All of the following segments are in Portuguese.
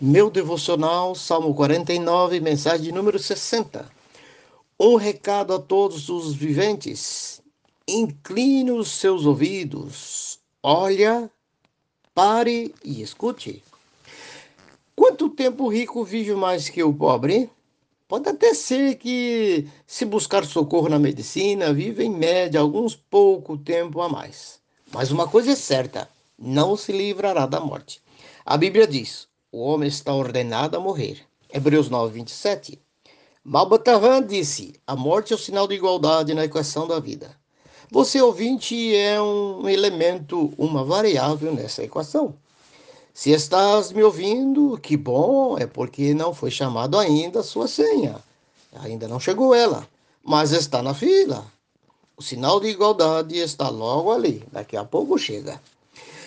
Meu devocional, Salmo 49, mensagem número 60. Um recado a todos os viventes. Incline os seus ouvidos, olha, pare e escute. Quanto tempo o rico vive mais que o pobre? Pode até ser que, se buscar socorro na medicina, vive em média alguns pouco tempo a mais. Mas uma coisa é certa: não se livrará da morte. A Bíblia diz: o homem está ordenado a morrer. Hebreus 9, 27. Malbatavan disse: A morte é o sinal de igualdade na equação da vida. Você, ouvinte, é um elemento, uma variável nessa equação. Se estás me ouvindo, que bom, é porque não foi chamado ainda a sua senha. Ainda não chegou ela, mas está na fila. O sinal de igualdade está logo ali, daqui a pouco chega.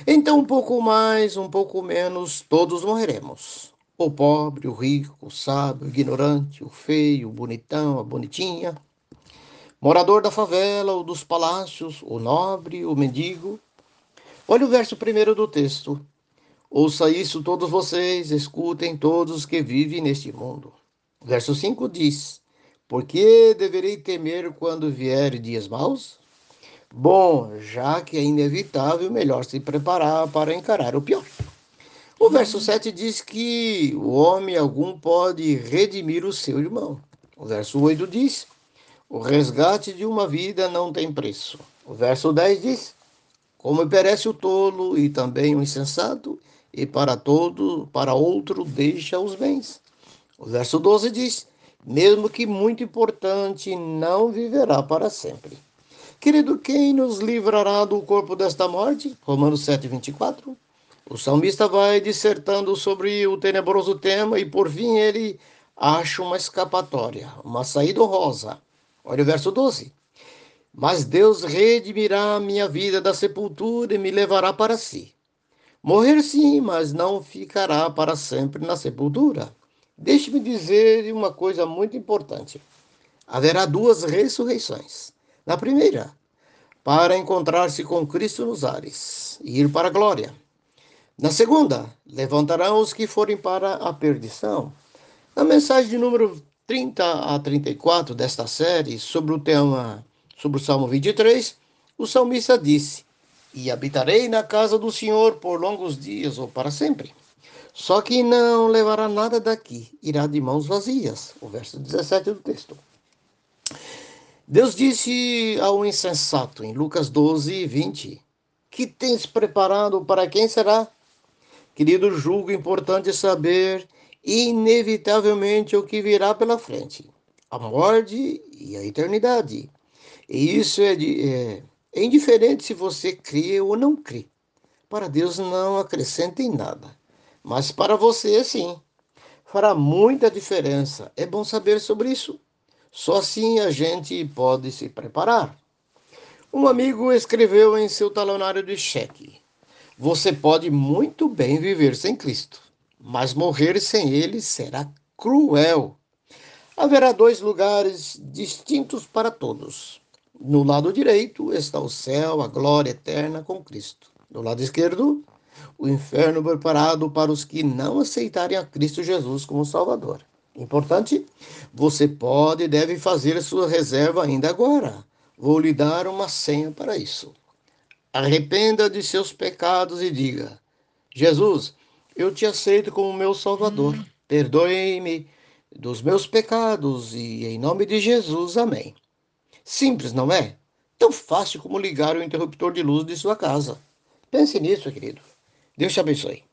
Então, um pouco mais, um pouco menos, todos morreremos. O pobre, o rico, o sábio, o ignorante, o feio, o bonitão, a bonitinha. Morador da favela ou dos palácios, o nobre, o mendigo. Olha o verso primeiro do texto. Ouça isso todos vocês, escutem todos os que vivem neste mundo. Verso 5 diz: Por que deverei temer quando vier dias maus? Bom, já que é inevitável, melhor se preparar para encarar o pior. O verso 7 diz que o homem algum pode redimir o seu irmão. O verso 8 diz: o resgate de uma vida não tem preço. O verso 10 diz: como perece o tolo e também o insensato, e para todo, para outro deixa os bens. O verso 12 diz: mesmo que muito importante, não viverá para sempre. Querido, quem nos livrará do corpo desta morte? Romanos 7, 24. O salmista vai dissertando sobre o tenebroso tema e, por fim, ele acha uma escapatória, uma saída honrosa. Olha o verso 12. Mas Deus redimirá a minha vida da sepultura e me levará para si. Morrer sim, mas não ficará para sempre na sepultura. Deixe-me dizer uma coisa muito importante. Haverá duas ressurreições. Na primeira, para encontrar-se com Cristo nos ares e ir para a glória. Na segunda, levantarão os que forem para a perdição. Na mensagem número 30 a 34 desta série, sobre o tema, sobre o Salmo 23, o salmista disse: E habitarei na casa do Senhor por longos dias ou para sempre. Só que não levará nada daqui, irá de mãos vazias. O verso 17 do texto. Deus disse ao insensato, em Lucas 12, 20: Que tens preparado para quem será? Querido, julgo importante saber inevitavelmente o que virá pela frente: a morte e a eternidade. E isso é, de, é, é indiferente se você crê ou não crê. Para Deus não acrescenta em nada, mas para você sim. Fará muita diferença. É bom saber sobre isso. Só assim a gente pode se preparar. Um amigo escreveu em seu talonário de cheque: Você pode muito bem viver sem Cristo, mas morrer sem Ele será cruel. Haverá dois lugares distintos para todos. No lado direito está o céu, a glória eterna com Cristo. Do lado esquerdo, o inferno preparado para os que não aceitarem a Cristo Jesus como Salvador. Importante, você pode e deve fazer sua reserva ainda agora. Vou lhe dar uma senha para isso. Arrependa de seus pecados e diga: Jesus, eu te aceito como meu Salvador. Hum. Perdoe-me dos meus pecados e em nome de Jesus, amém. Simples, não é? Tão fácil como ligar o interruptor de luz de sua casa. Pense nisso, querido. Deus te abençoe.